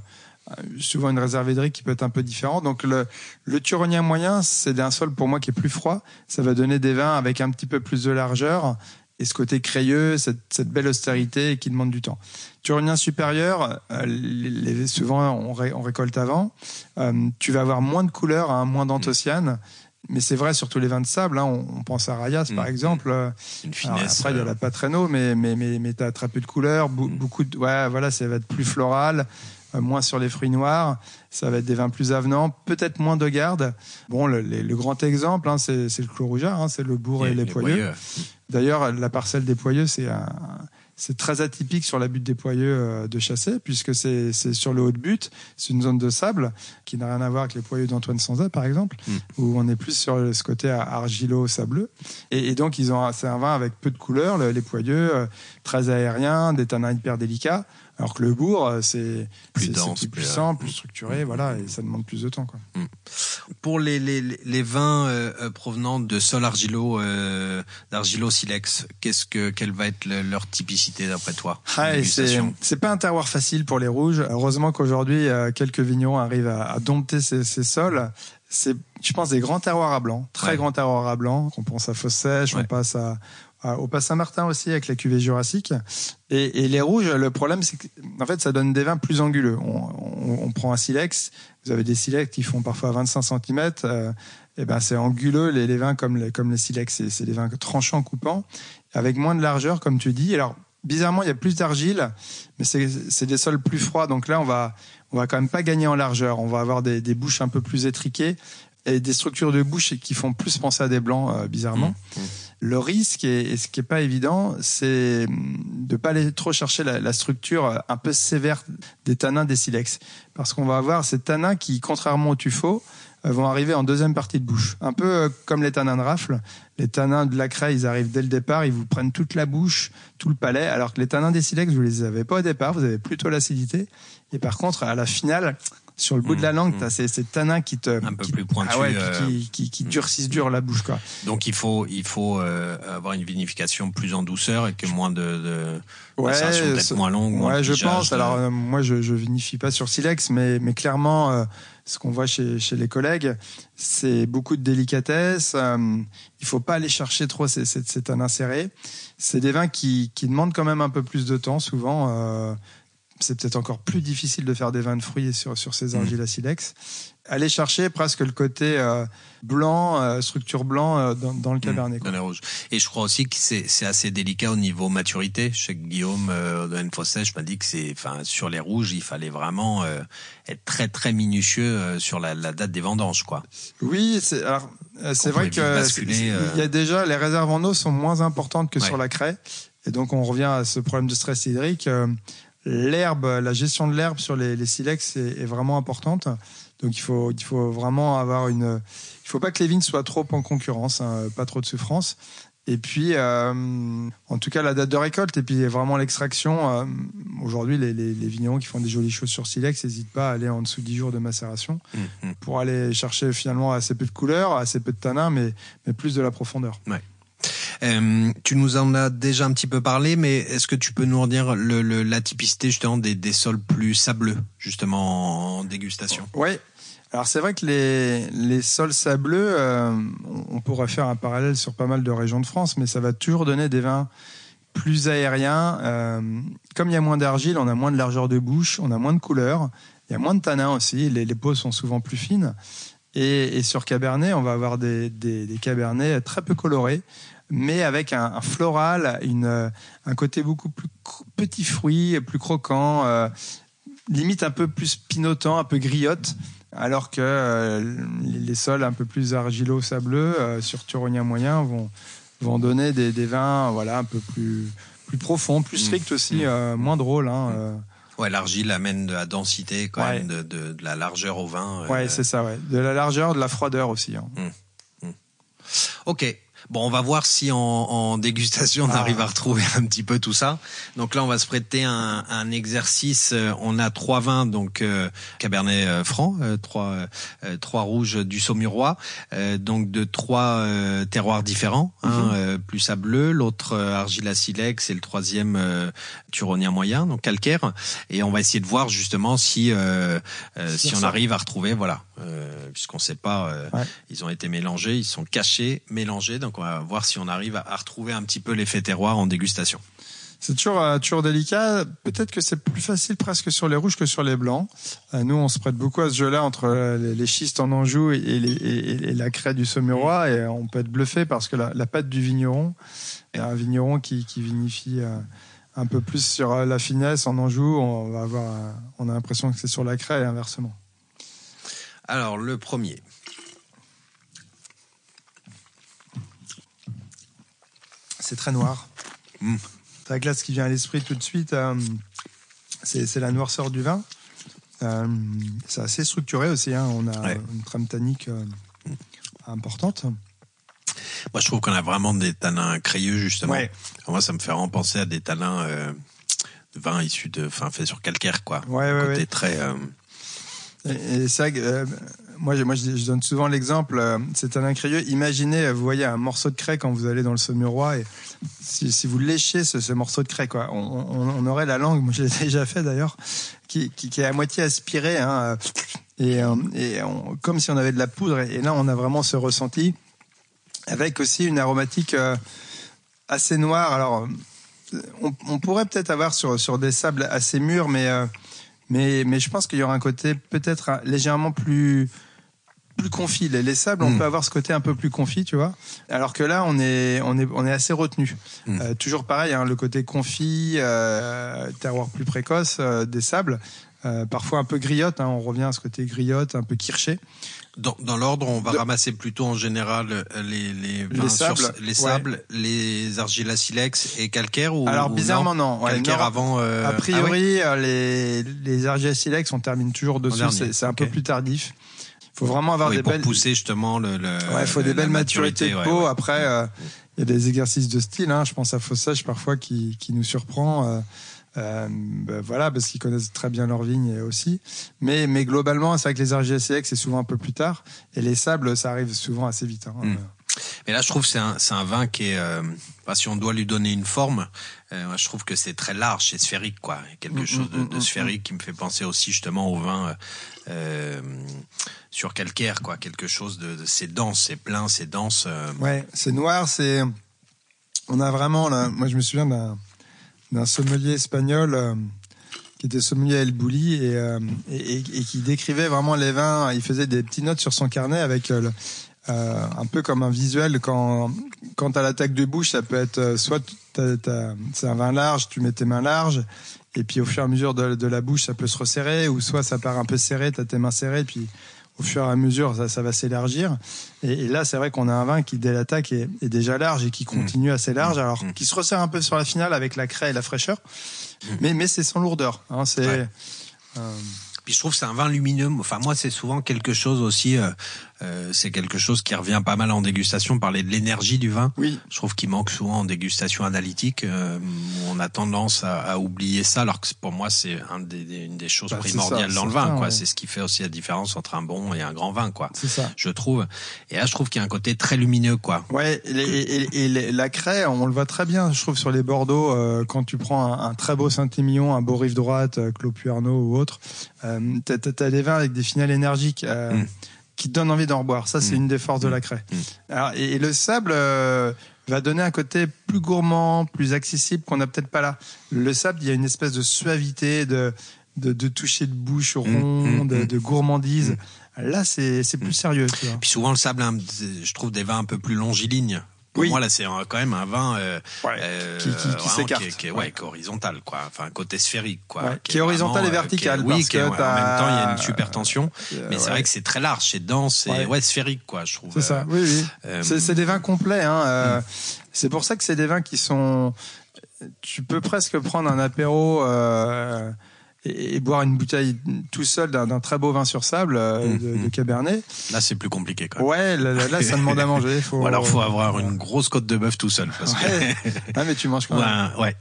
souvent une réserve hydrique qui peut être un peu différente. Donc le, le turonien moyen, c'est un sol pour moi qui est plus froid. Ça va donner des vins avec un petit peu plus de largeur et ce côté crayeux, cette, cette belle austérité qui demande du temps. Turonien supérieur, euh, les, souvent on, ré, on, récolte avant. Euh, tu vas avoir moins de couleurs, hein, moins d'anthocyanes. Mais c'est vrai surtout les vins de sable. Hein, on, on, pense à Rayas mmh. par exemple. Une finesse. Après, il y a la Patreno, mais mais mais, mais t'as très peu de couleurs, mmh. beaucoup de ouais voilà, ça va être plus floral. Euh, moins sur les fruits noirs. Ça va être des vins plus avenants, peut-être moins de garde. Bon, le, le, le grand exemple, hein, c'est le Clos Rougeard, hein, c'est le bourg et, et les, les, Poyeux. D'ailleurs, la parcelle des Poyeux, c'est un, c'est très atypique sur la butte des Poyeux euh, de chasser, puisque c'est sur le haut de butte, c'est une zone de sable qui n'a rien à voir avec les Poyeux d'Antoine Sanzat, par exemple, mm. où on est plus sur ce côté argilo-sableux. Et, donc, ils ont, c'est un vin avec peu de couleurs, les Poyeux, euh, très aériens, des tanins hyper délicats. Alors que le bourg, euh, c'est plus dense, plus puissant, plus structuré, voilà, et ça demande plus de temps. Quoi. Mm. Pour les, les, les vins euh, euh, provenant de sol argilo, euh, d'argilo silex, qu'est-ce que quelle va être leur typicité d'après toi ah, C'est pas un terroir facile pour les rouges. Heureusement qu'aujourd'hui quelques vignerons arrivent à, dompter ces, ces sols c'est, je pense, des grands terroirs à blanc, très grands terroirs à blanc. On pense à Fossèche, on passe à, au Pas Saint-Martin aussi avec la cuvée jurassique. Et, et, les rouges, le problème, c'est qu'en fait, ça donne des vins plus anguleux. On, on, on, prend un silex, vous avez des silex qui font parfois 25 cm. Euh, et ben c'est anguleux les, les, vins comme les, comme les silex, c'est des vins tranchants, coupants, avec moins de largeur, comme tu dis. Alors bizarrement, il y a plus d'argile, mais c'est des sols plus froids. Donc là, on va on va quand même pas gagner en largeur. On va avoir des, des bouches un peu plus étriquées et des structures de bouche qui font plus penser à des blancs, euh, bizarrement. Mmh, mmh. Le risque, et, ce qui est pas évident, c'est de pas aller trop chercher la, structure un peu sévère des tanins des silex. Parce qu'on va avoir ces tanins qui, contrairement au tuffeau, euh, vont arriver en deuxième partie de bouche. Un peu euh, comme les tanins de rafle. Les tanins de la craie, ils arrivent dès le départ, ils vous prennent toute la bouche, tout le palais, alors que les tanins des silex, vous les avez pas au départ, vous avez plutôt l'acidité. Et par contre, à la finale, sur le bout de la mmh, langue, tu as mmh. ces, ces, tanins qui te un peu plus pointus, ah euh, qui, qui, qui, mmh. durcissent dur la bouche quoi. Donc il faut il faut euh, avoir une vinification plus en douceur et que moins de, de ouais, peut-être moins longue. Ouais, je pense. Alors euh, moi je je vinifie pas sur silex, mais mais clairement ce qu'on voit chez, chez les collègues, c'est beaucoup de délicatesse. il faut pas aller chercher trop ces, ces, ces tanins serrés. C'est des vins qui, qui demandent quand même un peu plus de temps souvent c'est peut-être encore plus difficile de faire des vins de fruits sur, sur ces argiles mmh. à silex. Aller chercher presque le côté euh, blanc, euh, structure blanc euh, dans, dans, le mmh, cabernet. Dans rouge. Et je crois aussi que c'est assez délicat au niveau maturité. Chez Guillaume de Fossèche m'a dit que c'est, enfin, sur les rouges, il fallait vraiment être très très minutieux sur la, la, date des vendanges, quoi. Oui, c'est vrai que il y a déjà les réserves en eau sont moins importantes que sur la craie. Et donc on revient à ce problème de stress hydrique l'herbe, la gestion de l'herbe sur les, les silex est, est, vraiment importante. Donc il faut, il faut vraiment avoir une. Il faut pas que les vignes soient trop en concurrence, hein, pas trop de souffrance. Et puis, euh, en tout cas, la date de récolte et puis vraiment l'extraction. Euh, Aujourd'hui, les, les, les, vignerons qui font des jolies choses sur silex n'hésitent pas à aller en dessous de 10 jours de macération mmh. pour aller chercher finalement assez peu de couleur, assez peu de tanin, mais, mais plus de la profondeur. Ouais. Euh, tu nous en as déjà un petit peu parlé, mais est-ce que tu peux nous en dire le, la typicité justement des, sols plus sableux, justement en dégustation? Oui. Alors c'est vrai que les, les sols sableux, euh, on pourrait faire un parallèle sur pas mal de régions de France, mais ça va toujours donner des vins plus aériens. Euh, comme il y a moins d'argile, on a moins de largeur de bouche, on a moins de couleur, il y a moins de tanin aussi, les, les peaux sont souvent plus fines. Et, et, sur Cabernet, on va avoir des, des, des Cabernets très peu colorés, mais avec un, un floral, une, un côté beaucoup plus petit fruit, plus croquant, euh, limite un peu plus pinotant, un peu griotte, alors que euh, les sols un peu plus argilo-sableux euh, sur Turonien moyen vont, vont donner des, des, vins voilà, un peu plus, plus profonds, plus mmh. stricts aussi, mmh. Euh, moins drôles. Hein, mmh. Ouais, l'argile amène de la densité, quand même, de, de, de, la largeur au vin. Ouais, c'est ça, ouais. De la largeur, de la froideur aussi. Hein. Ok. Bon, on va voir si en, en dégustation on ah. arrive à retrouver un petit peu tout ça. Donc là, on va se prêter un, un exercice. Euh, on a trois vins, donc euh, Cabernet euh, Franc, euh, trois trois rouges du Saumurois, donc de trois terroirs différents, mm plus sableux, l'autre argila silex et le troisième turonien moyen, donc calcaire. Et on va essayer de voir justement si si on arrive à retrouver, voilà, puisqu'on sait pas, ils ont été mélangés, ils sont cachés, mélangés, donc on va voir si on arrive à, retrouver un petit peu l'effet terroir en dégustation. C'est toujours, euh, toujours délicat. Peut-être que c'est plus facile presque sur les rouges que sur les blancs. Euh, nous, on se prête beaucoup à ce jeu-là entre euh, les, schistes en Anjou et, et, la craie du Saumurois. Et on peut être bluffé parce que la, la pâte du vigneron, un vigneron qui, qui vinifie un peu plus sur la finesse en Anjou, on va avoir, on a l'impression que c'est sur la craie et inversement. Alors, le premier. c'est très noir. Mmh. la glace qui vient à l'esprit tout de suite, euh, c'est la noirceur du vin. Euh, c'est assez structuré aussi. Hein. On a une trame tannique euh, importante. Moi, je trouve qu'on a vraiment des tanins crayeux, justement. Moi, ça me fait penser à des tanins de vin issus de, enfin, fait sur calcaire, quoi. Ouais, Côté très. Et, ça, moi, moi je, donne souvent l'exemple, euh, c'est un crayeux. Imaginez, vous voyez un morceau de craie quand vous allez dans le Saumurois et si, vous léchez ce, ce, morceau de craie, quoi, on, aurait la langue, moi je l'ai déjà fait d'ailleurs, qui, est à moitié aspirée, hein, et, euh, et comme si on avait de la poudre. Et, là, on a vraiment ce ressenti avec aussi une aromatique euh, assez noire. Alors, on, pourrait peut-être avoir sur des sables assez mûrs, mais mais, mais je pense qu'il y aura un côté peut-être légèrement plus plus confit. Les, sables, on hmm. peut avoir ce côté un peu plus confit, tu vois. Alors que là, on est, on est, on est assez retenu. Hmm. Euh, toujours pareil, hein, le côté confit, euh, terroir plus précoce euh, des sables. Euh, parfois un peu griotte, hein, on revient à ce côté griotte, un peu kirché. Dans, dans l'ordre, on va ramasser plutôt en général euh, les, les, les sables, les, sables les argiles silex et calcaire ou Alors bizarrement non, calcaire avant. Euh... A priori, ah les les argiles silex on termine toujours dessus, c'est un peu plus tardif. Il faut vraiment avoir des pour belles pousser justement le. le ouais, il faut des belles maturités de peau. Après, euh, il y a des exercices de style. Hein, je pense à Fossage parfois qui qui nous surprend. Euh, euh, ben voilà, parce qu'ils connaissent très bien leur vigne aussi. Mais, mais globalement, c'est vrai que les RGSX, c'est souvent un peu plus tard. Et les sables, ça arrive souvent assez vite. Hein. Hmm. Mais là, je trouve que c'est un, un vin qui est, euh, si on doit lui donner une forme, euh, je trouve que c'est très large, c'est sphérique, quoi. Quelque hmm, chose de, hmm, de, sphérique qui me fait penser aussi justement au vin euh, sur calcaire, quoi. Quelque chose de, de c'est dense, c'est plein, c'est dense. Ouais, c'est noir, c'est. On a vraiment là. Moi, je me souviens d'un d'un sommelier espagnol euh, qui était sommelier à El Bouli euh, et, et, qui décrivait vraiment les vins. Il faisait des petites notes sur son carnet avec euh, un peu comme un visuel quand quand à l'attaque de bouche, ça peut être soit c'est un vin large, tu mets tes mains larges et puis au fur et à mesure de, de la bouche, ça peut se resserrer ou soit ça part un peu serré, tu as tes mains serrées puis au fur et à mesure, ça, ça va s'élargir. Et, là, c'est vrai qu'on a un vin qui, dès l'attaque, est, est, déjà large et qui continue mmh. assez large, alors mmh. qui se resserre un peu sur la finale avec la craie et la fraîcheur. Mais, mais c'est sans lourdeur. Hein, c'est. Euh... Puis je trouve que c'est un vin lumineux. Enfin moi c'est souvent quelque chose aussi euh, euh, c'est quelque chose qui revient pas mal en dégustation, parler de l'énergie du vin. Oui. Je trouve qu'il manque souvent en dégustation analytique, euh, on a tendance à, à, oublier ça, alors que pour moi c'est un des, une des choses bah, primordiales dans le vin. quoi. C'est ce qui fait aussi la différence entre un bon et un grand vin. quoi. C'est ça. Je trouve. Et là je trouve qu'il y a un côté très lumineux. quoi. Ouais, et, et, et, la craie, on le voit très bien, je trouve, sur les Bordeaux, euh, quand tu prends un, un très beau Saint-Émilion, un beau Rive Droite, Clos ou autre, t'as as, des vins avec des finales énergiques. Mm qui donne envie d'en boire. Ça, c'est mm. une des forces de la mm. craie. Mm. Alors, et, le sable euh, va donner un côté plus gourmand, plus accessible qu'on n'a peut-être pas là. Le sable, il y a une espèce de suavité, de, de, de toucher de bouche rond, de, de, gourmandise. Là, c'est plus sérieux. Tu vois. Puis souvent, le sable, je trouve des vins un peu plus longilignes. Pour moi, là, c'est quand même un vin euh, euh, qui, qui, qui s'écarte, qui, est, ouais, horizontal, quoi. Enfin, côté sphérique, quoi. qui, est horizontal et euh, vertical. oui, que en même temps, il y a une super tension. mais c'est vrai que c'est très large, c'est dense, et ouais. sphérique, quoi. Je trouve. C'est ça. Oui, oui. c'est des vins complets. Hein. Mm. C'est pour ça que c'est des vins qui sont. Tu peux presque prendre un apéro. Euh, et, boire une bouteille tout seul d'un très beau vin sur sable euh, mmh, de, de, mmh. Cabernet. Là, c'est plus compliqué. Quoi. Ouais, là, ça demande à manger. Faut... Ou alors, faut avoir une grosse côte de bœuf tout seul. Parce ouais. que... ah, mais tu manges quand même. Ouais,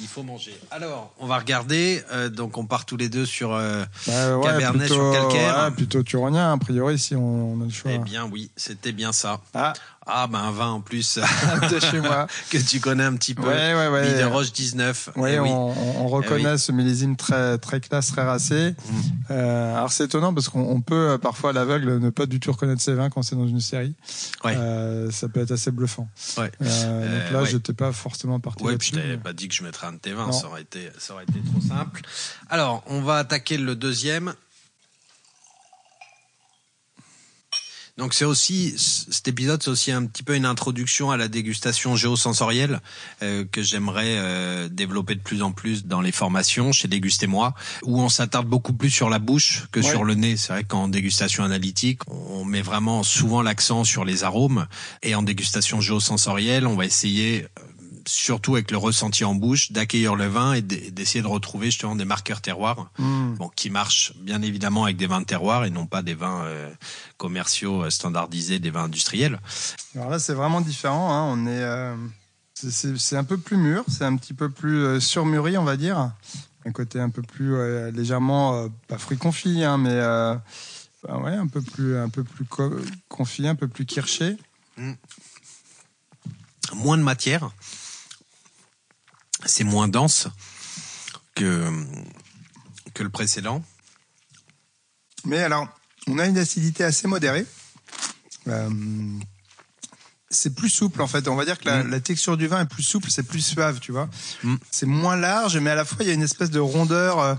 il faut manger. Alors, on va regarder. Euh, donc, on part tous les deux sur euh, bah, ouais, Cabernet plutôt, sur calcaire. Ouais, plutôt turonien, a priori, si on, on, a le choix. Eh bien, oui, c'était bien ça. Ah, ah, ben un vin en plus de chez moi que tu connais un petit peu. Ouais, ouais, ouais. de Roche 19. Ouais, eh oui, on, on reconnaît eh ce millésime très très classe, très racé. Mm. Euh, alors c'est étonnant parce qu'on peut euh, parfois à l'aveugle ne pas du tout reconnaître ces vins quand c'est dans une série. Ouais. Euh, ça peut être assez bluffant. Ouais. Euh, donc là, ouais. j'étais pas forcément parti. Ouais, puis je t'avais pas dit que je mettrais un de tes vins, ça aurait été ça aurait été trop simple. Alors, on va attaquer le deuxième. Donc c'est aussi cet épisode, c'est aussi un petit peu une introduction à la dégustation géosensorielle euh, que j'aimerais euh, développer de plus en plus dans les formations chez Déguster moi, où on s'attarde beaucoup plus sur la bouche que ouais. sur le nez. C'est vrai qu'en dégustation analytique, on met vraiment souvent l'accent sur les arômes, et en dégustation géosensorielle, on va essayer euh, surtout avec le ressenti en bouche, d'accueillir le vin et d'essayer de retrouver justement des marqueurs terroirs, Mm. bon, qui marchent bien évidemment avec des vins de terroir et non pas des vins euh, commerciaux euh, standardisés, des vins industriels. Alors là, c'est vraiment différent. hein. On est, euh, c'est- un peu plus mûr, c'est un petit peu plus surmûri, on va dire. Un côté un peu plus euh, légèrement, pas fruit confit, hein, mais bah ouais, un peu plus, un peu plus co- confit, un peu plus kirché. Moins de matière, c'est moins dense que que le précédent. Mais alors, on a une acidité assez modérée. Euh, c'est plus souple en fait. On va dire que la, Mm. la texture du vin est plus souple, c'est plus suave, tu vois. Mm. C'est moins large, mais à la fois il y a une espèce de rondeur. euh,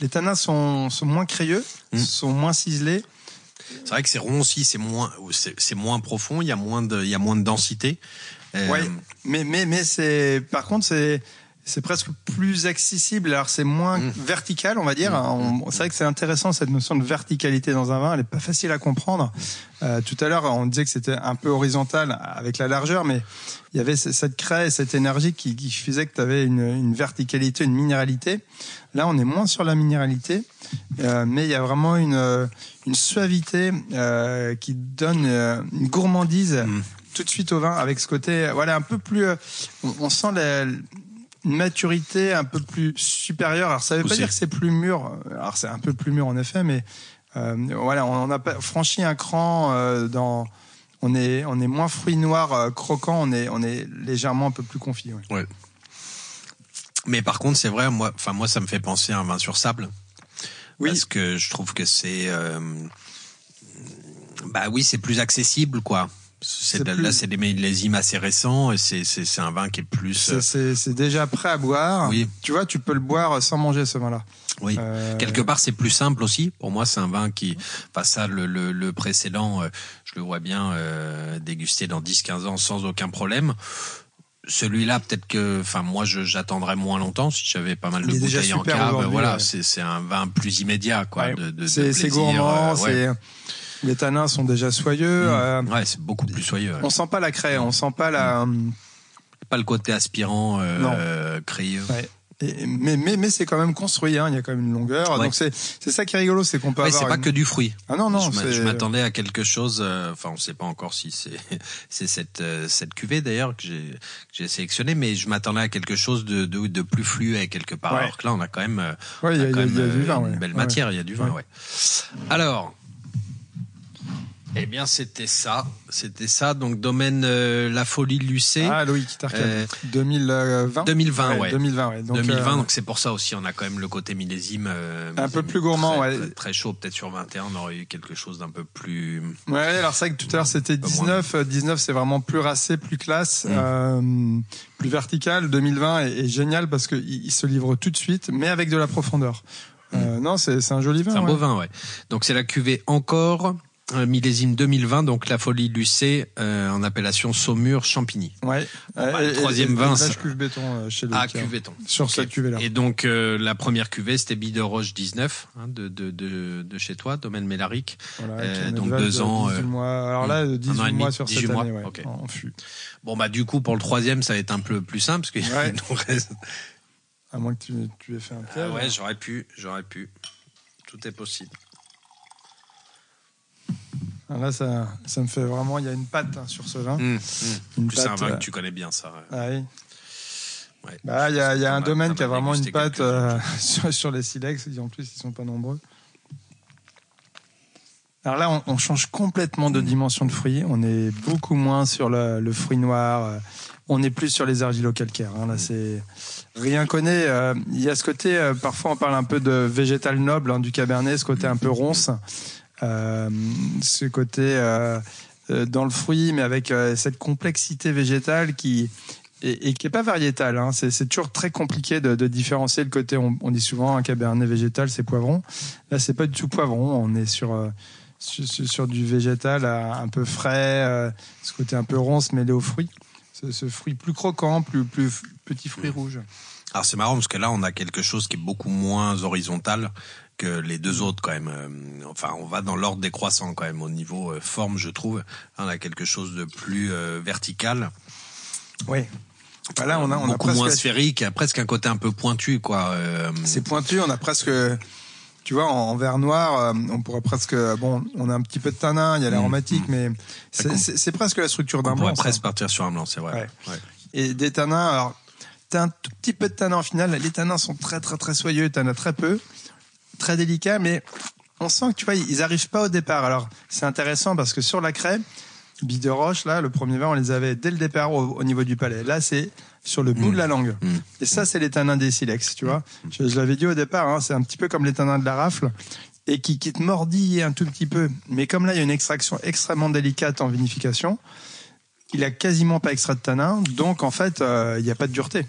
Les tanins sont, sont moins crayeux, Mm. sont moins ciselés. C'est vrai que c'est rond aussi, c'est moins c'est c'est moins profond, il y a moins de il y a moins de densité. Euh, Ouais. Mais mais mais c'est par contre c'est c'est presque plus accessible. Alors c'est moins Mm. vertical, on va dire. On- C'est vrai que c'est intéressant cette notion de verticalité dans un vin. Elle est pas facile à comprendre. Euh, tout à l'heure, on disait que c'était un peu horizontal avec la largeur, mais il y avait cette craie, cette énergie qui, qui faisait que tu avais une, une verticalité, une minéralité. Là, on est moins sur la minéralité, euh, mais il y a vraiment une, euh, une suavité euh, qui donne euh, une gourmandise Mm. tout de suite au vin avec ce côté, voilà, un peu plus. euh, on, on sent la, une maturité un peu plus supérieure. Alors, ça veut pas dire que c'est plus mûr. Alors, c'est un peu plus mûr en effet, mais euh, voilà, on a pas franchi un cran euh, dans. On est, on est moins fruits noirs euh, croquants, on est, on est légèrement un peu plus confit. ouais. Mais par contre, c'est vrai, moi, enfin moi, ça me fait penser à un vin sur sable. Oui. Parce que je trouve que c'est, euh, bah oui, c'est plus accessible, quoi. Plus- là, c'est des millésimes assez récents et c'est c'est c'est un vin qui est plus. C'est- euh, C'est déjà prêt à boire. Oui. Tu vois, tu peux le boire sans manger ce vin-là. oui. Euh, Quelque part, c'est plus simple aussi. Pour moi, c'est un vin qui, enfin ça, le, le, le précédent, euh, je le vois bien euh, déguster dans 10-15 ans sans aucun problème. Celui-là, peut-être que, enfin moi, je- j'attendrai moins longtemps si j'avais pas mal de bouteilles en cave. Voilà, ouais. c'est c'est un vin plus immédiat, quoi. Ouais. De, c'est gourmand, euh, ouais. c'est les tanins sont déjà soyeux. euh, Ouais, c'est beaucoup plus soyeux. on sent pas la craie, on sent pas la. Pas le côté aspirant, euh, crayeux. Ouais. Et- mais mais mais c'est quand même construit, hein, il y a quand même une longueur. Ouais. Donc c'est c'est ça qui est rigolo, c'est qu'on peut Ouais, c'est pas une- que du fruit. Ah non non, je m'attendais à quelque chose. euh, Enfin, on sait pas encore si c'est c'est cette euh, cette cuvée d'ailleurs que j'ai que j'ai sélectionné, mais je m'attendais à quelque chose de de, de plus fluet quelque part. Ouais. Alors que là, on a quand même, euh, Ouais, il y on a, y a- même, y a du euh, vin, une belle matière. Il y a du vin, ouais. Alors. Eh bien, c'était ça. C'était ça. Donc, domaine euh, La Folie Lucé. Ah Loïc. Euh, 2020. 2020, ouais. 2020, ouais. Donc, 2020, euh, donc c'est pour ça aussi, on a quand même le côté millésime. euh, Un peu plus gourmand, très, ouais. Très, très chaud, peut-être sur 21, on aurait eu quelque chose d'un peu plus. Ouais, alors c'est vrai que tout à l'heure c'était Pas 19. euh, 19 c'est vraiment plus racé, plus classe, Mm. euh, plus vertical. 2020 est, est génial parce qu'il il se livre tout de suite, mais avec de la profondeur. Euh, non, c'est un joli vin. Mm. C'est un beau vin, ouais. Donc c'est la cuvée encore, millésime 2020, donc la folie Lucé euh, en appellation Saumur Champigny. Ouais. bah, Euh, le et- troisième et- vin, vache cuve béton euh, chez Ah, Loïc. hein, cuvéton. Sur cette cuvée-là. Et donc euh, la première cuvée, c'était Bille de Roche 19 hein, de, de, de, de chez toi, domaine Mélaric. Voilà, euh, donc deux de ans, 18 euh, mois. Alors là, un 18 an et demi, mois sur 18 cette mois, année, ouais, ok. en fût. Bon bah du coup pour le troisième, ça va être un peu plus simple parce qu'il Ouais. nous reste. À moins que tu, tu aies fait un Ah piège. ouais, j'aurais pu, j'aurais pu. Tout est possible. Alors Là, ça, ça me fait vraiment. Il y a une patte hein, sur ce vin. Hum, hum. Une En plus, c'est un vin euh, que tu connais bien, ça. Ah oui. Ouais. Bah, il y a, y un domaine qui a vraiment une patte euh, sur, sur les silex. En plus, ils sont pas nombreux. Alors là, on, on change complètement de dimension de fruit. On est beaucoup moins sur le, le fruit noir. euh, On est plus sur les argilo-calcaires. hein. Là, c'est rien connaît. euh, Il y a ce côté. euh, parfois, on parle un peu de végétal noble hein, du cabernet, ce côté un peu ronce, euh, ce côté euh, euh, dans le fruit, mais avec euh, cette complexité végétale qui et, est pas variétale. Hein. C'est, toujours très compliqué de, différencier le côté. On, dit souvent un cabernet végétal, c'est poivron. Là, c'est pas du tout poivron. On est sur euh, sur, du végétal euh, un peu frais, euh, ce côté un peu ronce mêlé aux fruits. Ce, fruit plus croquant, plus plus petit fruit rouge. Alors c'est marrant parce que là on a quelque chose qui est beaucoup moins horizontal que les deux autres quand même. Euh, Enfin on va dans l'ordre décroissant quand même au niveau euh, forme je trouve. Là, on a quelque chose de plus euh, vertical. Oui. Bah là, on a, on a beaucoup presque moins sphérique, presque un côté un peu pointu, quoi. C'est pointu, on a presque, tu vois, en, vert noir, on pourrait presque, bon, on a un petit peu de tanin, il y a l'aromatique, mais c'est- presque la structure d'un on pourrait blanc. presque partir sur un blanc, c'est vrai. Ouais. Ouais. Et des tanins, alors, t'as un tout petit peu de tanin en finale. Les tanins sont très, très, très soyeux. T'en as très peu. Très délicats, mais on sent que, tu vois, ils arrivent pas au départ. Alors, c'est intéressant parce que sur la craie, Bille de Roche, là, le premier vin, on les avait dès le départ au, au niveau du palais. Là, c'est sur le bout de la langue. Mm. Et ça, c'est les tanins des silex, tu vois. Je, je l'avais dit au départ, hein, c'est un petit peu comme les tanins de la rafle et qui, qui te mordillent un tout petit peu. Mais comme là, il y a une extraction extrêmement délicate en vinification, il a quasiment pas extrait de tanin, donc en fait, euh, il n'y a pas de dureté.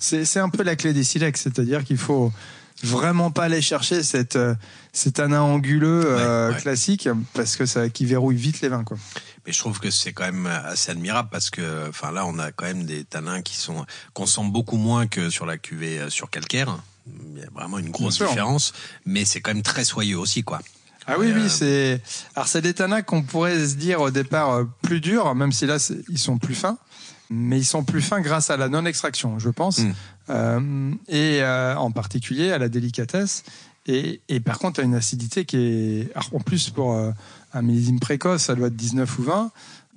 C'est c'est un peu la clé des silex, c'est-à-dire qu'il faut vraiment pas aller chercher cette, euh, ces tanins anguleux euh, Ouais, classiques parce que ça qui verrouille vite les vins, quoi. Mais je trouve que c'est quand même assez admirable parce que, enfin là, on a quand même des tanins qui sont qu'on sent beaucoup moins que sur la cuvée euh, sur calcaire. Il y a vraiment une grosse différence, mais c'est quand même très soyeux aussi, quoi. Ah oui, oui, euh, c'est. Alors, c'est des tanins qu'on pourrait se dire au départ euh, plus durs, même si là, ils sont plus fins. Mais ils sont plus fins grâce à la non-extraction, je pense. Mm. Euh, et euh, en particulier à la délicatesse. Et, et par contre, à une acidité qui est. alors, en plus, pour euh, un millésime précoce, ça doit être 19 ou 20,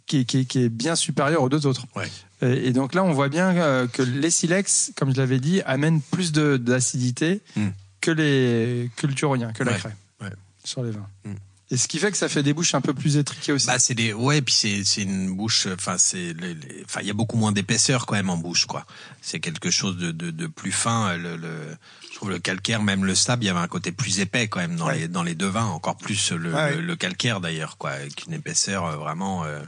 qui, est- qui, est- qui est bien supérieur aux deux autres. Ouais. Et, et donc là, on voit bien que les silex, comme je l'avais dit, amènent plus de- d'acidité Mm. que, les, que le turonien, que la craie ouais. sur les vins. Mm. Et ce qui fait que ça fait des bouches un peu plus étriquées aussi. Bah c'est des ouais puis c'est c'est une bouche enfin c'est les- enfin il y a beaucoup moins d'épaisseur quand même en bouche quoi. C'est quelque chose de, de, de plus fin le, le je trouve le calcaire même le sable il y avait un côté plus épais quand même dans Ouais. les dans les deux vins encore plus le, Ouais, le, le calcaire d'ailleurs quoi avec une épaisseur euh, vraiment euh,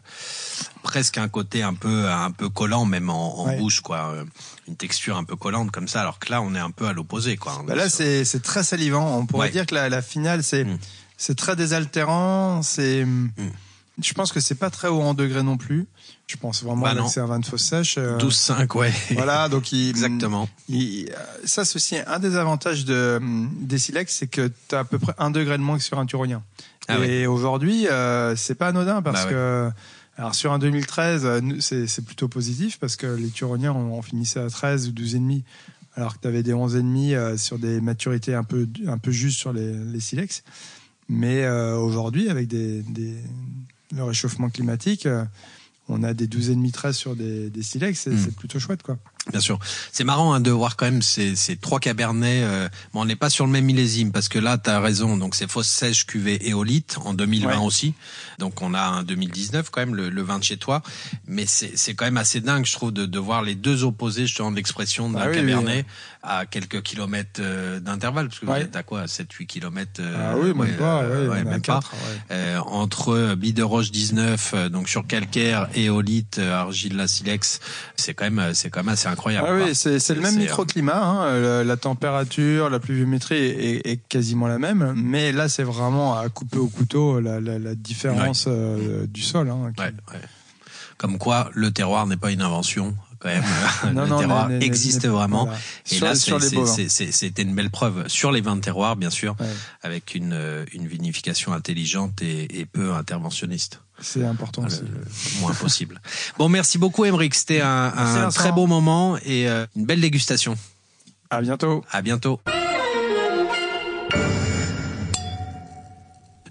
presque un côté un peu un peu collant même en, en Ouais. bouche quoi euh, une texture un peu collante comme ça alors que là on est un peu à l'opposé quoi. Bah là, c'est c'est très salivant. On pourrait dire que la, la finale, c'est Mm. C'est très désaltérant. C'est je pense que c'est pas très haut en degré non plus. Je pense vraiment Bah là, non. que c'est un vin de fausse sèche. euh, 12,5 ouais. Voilà, donc il, Exactement. il- euh, ça, c'est aussi un des avantages de, des silex, c'est que tu as à peu près un degré de moins que sur un turonien. Ah et aujourd'hui, euh, c'est pas anodin parce Bah ouais. que, alors sur un 2013, euh, c'est plutôt positif parce que les turoniens, on, on finissait à 13 ou 12,5, alors que tu avais des 11,5 euh, sur des maturités un peu, un peu justes sur les, les silex. Mais euh, aujourd'hui, avec des, des- le réchauffement climatique, euh, on a des 12,5 13 sur des, des silex, c'est Mm. c'est plutôt chouette, quoi. Bien sûr. C'est marrant hein, de voir quand même ces, ces trois cabernets. euh, bon, on n'est pas sur le même millésime parce que là, tu as raison. Donc, c'est fausse sèche cuvée éolite en 2020 Ouais. aussi. Donc, on a un 2019 quand même, le, le vin de chez toi. Mais c'est quand même assez dingue, je trouve, de, de voir les deux opposés, justement, de l'expression d'un Ah oui, cabernet à quelques kilomètres euh, d'intervalle. Parce que Ouais. vous êtes à quoi 7-8 kilomètres euh, Ah oui, même ouais, pas, euh, même pas. quatre, ouais. Euh, entre Bideroche 19, euh, donc sur calcaire, éolite, argile, la silex, c'est quand même, c'est quand même assez incroyable. Ah oui, c'est le même euh, microclimat. Hein, le- la température, la pluviométrie est, est quasiment la même, mais là c'est vraiment à couper au couteau la, la, la différence euh, du sol. Hein, qui- Ouais, ouais. Comme quoi, le terroir n'est pas une invention, quand même. Non, le non, terroir existe vraiment. voilà. Et sur, là, c'était une belle preuve sur les vins de terroir, bien sûr, avec une, euh, une vinification intelligente et, et peu interventionniste. C'est important Le, aussi. le moins possible. Bon, merci beaucoup, Emeric. C'était un, très beau moment et euh, une belle dégustation. À bientôt. À bientôt.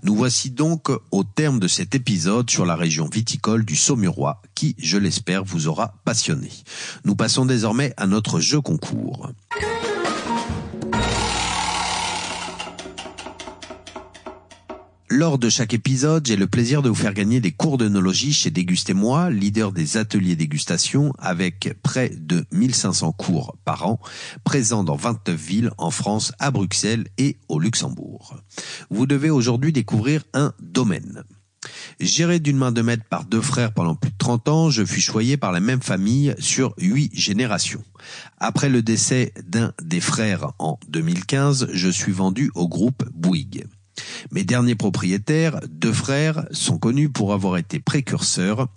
Nous voici donc au terme de cet épisode sur la région viticole du Saumurois qui, je l'espère, vous aura passionné. Nous passons désormais à notre jeu concours. Lors de chaque épisode, j'ai le plaisir de vous faire gagner des cours d'œnologie chez Dégustez-moi, leader des ateliers dégustation, avec près de 1500 cours par an, présents dans 29 villes en France, à Bruxelles et au Luxembourg. Vous devez aujourd'hui découvrir un domaine. Géré d'une main de maître par deux frères pendant plus de 30 ans, je fus choyé par la même famille sur huit générations. Après le décès d'un des frères en 2015, je suis vendu au groupe Bouygues. Mes derniers propriétaires, deux frères, sont connus pour avoir été précurseurs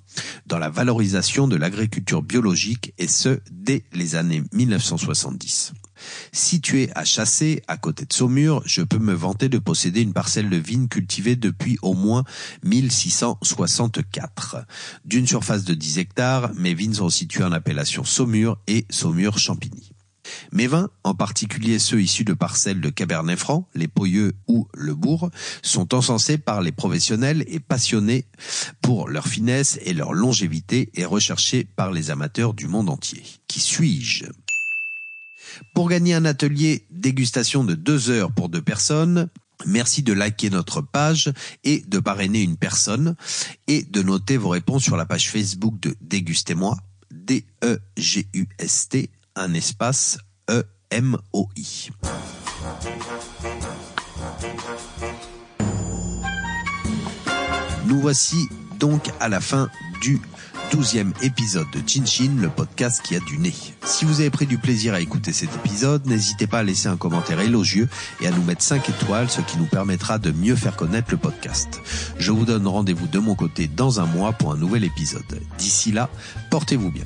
dans la valorisation de l'agriculture biologique et ce, dès les années 1970. Situé à Chassé, à côté de Saumur, je peux me vanter de posséder une parcelle de vignes cultivée depuis au moins 1664. D'une surface de 10 hectares, mes vignes sont situées en appellation Saumur et Saumur-Champigny. Mes vins, en particulier ceux issus de parcelles de Cabernet Franc, les Poyeux ou le Bourg, sont encensés par les professionnels et passionnés pour leur finesse et leur longévité et recherchés par les amateurs du monde entier. Qui suis-je? Pour gagner un atelier dégustation de deux heures pour deux personnes, Merci de liker notre page et de parrainer une personne et de noter vos réponses sur la page Facebook de Dégustez-moi, D-E-G-U-S-T, un espace E-M-O-I. Nous voici donc à la fin du douzième épisode de Chin Chin, le podcast qui a du nez. Si vous avez pris du plaisir à écouter cet épisode, n'hésitez pas à laisser un commentaire élogieux et à nous mettre 5 étoiles, ce qui nous permettra de mieux faire connaître le podcast. Je vous donne rendez-vous de mon côté dans un mois pour un nouvel épisode. D'ici là, portez-vous bien.